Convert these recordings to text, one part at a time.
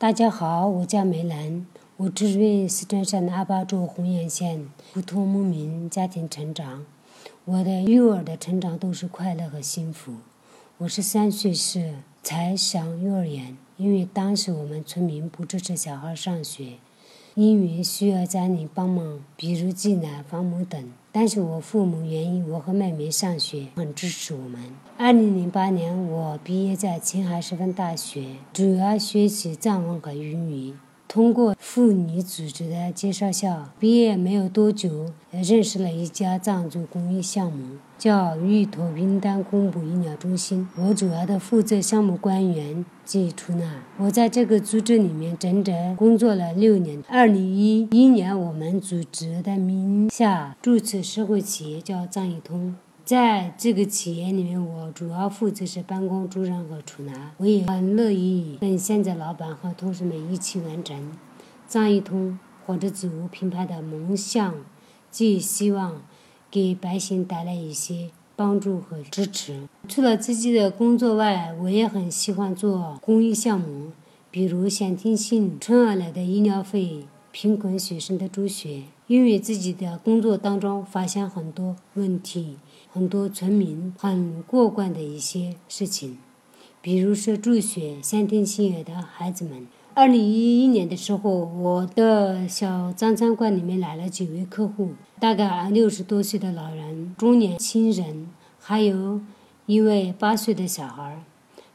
大家好，我叫梅兰，我出于四川省阿坝州红岩县普通牧民家庭成长。我的幼儿的成长都是快乐和幸福。我是三岁时才上幼儿园，因为当时我们村民不支持小孩上学。因为需要家里帮忙，比如进来房某等，但是我父母愿意我和妹妹上学，很支持我们。二零零八年，我毕业在青海师范大学，主要学习藏文和英语。通过妇女组织的介绍下，毕业没有多久，认识了一家藏族公益项目，叫玉托云丹公部医疗中心。我主要的负责项目官员及出纳。我在这个组织里面整整工作了六年。二零一一年，我们组织的名下注册社会企业叫藏一通。在这个企业里面，我主要负责是办公主任和出纳。我也很乐意跟现在老板和同事们一起完成张一通或者自我品牌的梦想，既希望给百姓带来一些帮助和支持。除了自己的工作外，我也很喜欢做公益项目，比如先天性春儿来的医疗费、贫困学生的助学。因为自己的工作当中发现很多问题。很多村民很过关的一些事情，比如说助学先天性儿的孩子们。二零一一年的时候，我的小张餐馆里面来了几位客户，大概六十多岁的老人、中年轻人，还有一位八岁的小孩儿。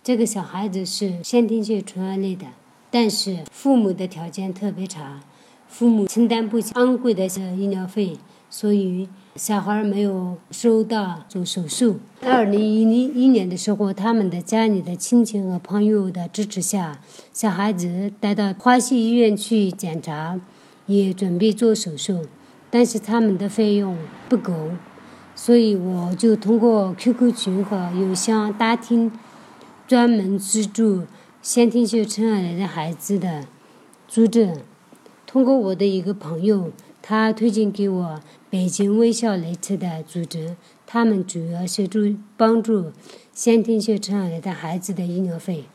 这个小孩子是先天性纯儿类的，但是父母的条件特别差，父母承担不起昂贵的医疗费，所以。小孩没有收到做手术。二零一零一年的时候，他们的家里的亲戚和朋友的支持下，小孩子带到花溪医院去检查，也准备做手术，但是他们的费用不够，所以我就通过 QQ 群和邮箱打听，专门资助先天性尘埃的孩子的组织，通过我的一个朋友。他推荐给我北京微笑内测的组织，他们主要是助帮助先天性尘埃的孩子的医疗费。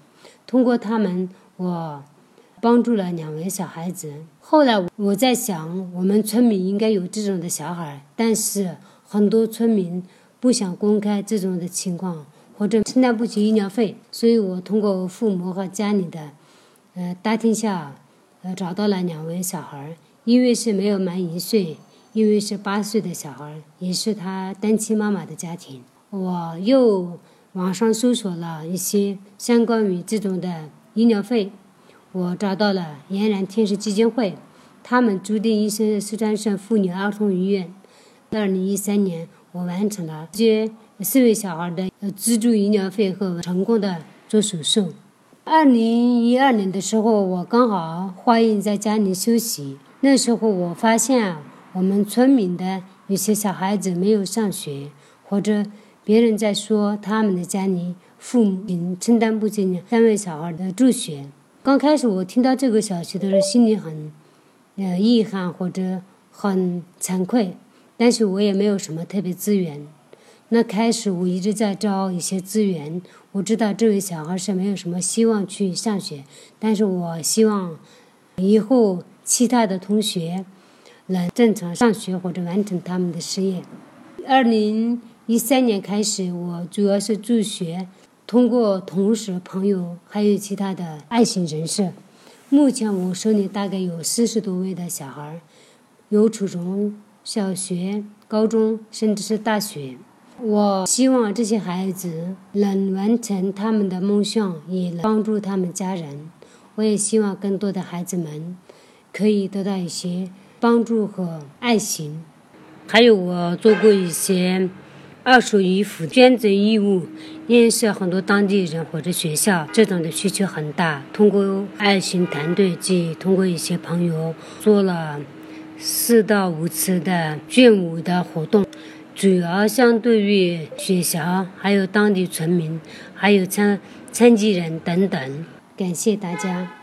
通过他们，我帮助了两位小孩子。后来我在想，我们村民应该有这种的小孩，但是很多村民不想公开这种的情况，或者承担不起医疗费，所以我通过父母和家里的，呃，打听下，呃，找到了两位小孩。因为是没有满一岁，因为是八岁的小孩，也是他单亲妈妈的家庭。我又网上搜索了一些相关于这种的医疗费，我找到了嫣然天使基金会，他们注定医生四川省妇女儿童医院。二零一三年，我完成了接四位小孩的资助医疗费和成功的做手术。二零一二年的时候，我刚好怀孕在家里休息。那时候我发现，我们村民的有些小孩子没有上学，或者别人在说他们的家里父母承担不起三位小孩的助学。刚开始我听到这个消息的时候，心里很，呃，遗憾或者很惭愧，但是我也没有什么特别资源。那开始我一直在找一些资源，我知道这位小孩是没有什么希望去上学，但是我希望以后。其他的同学能正常上学或者完成他们的事业。二零一三年开始，我主要是助学，通过同事、朋友还有其他的爱心人士。目前我手里大概有四十多位的小孩，有初中小学、高中，甚至是大学。我希望这些孩子能完成他们的梦想，也能帮助他们家人。我也希望更多的孩子们。可以得到一些帮助和爱心，还有我做过一些二手衣服捐赠义务，也是很多当地人或者学校这种的需求很大。通过爱心团队及通过一些朋友做了四到五次的捐物的活动，主要相对于学校、还有当地村民、还有残残疾人等等。感谢大家。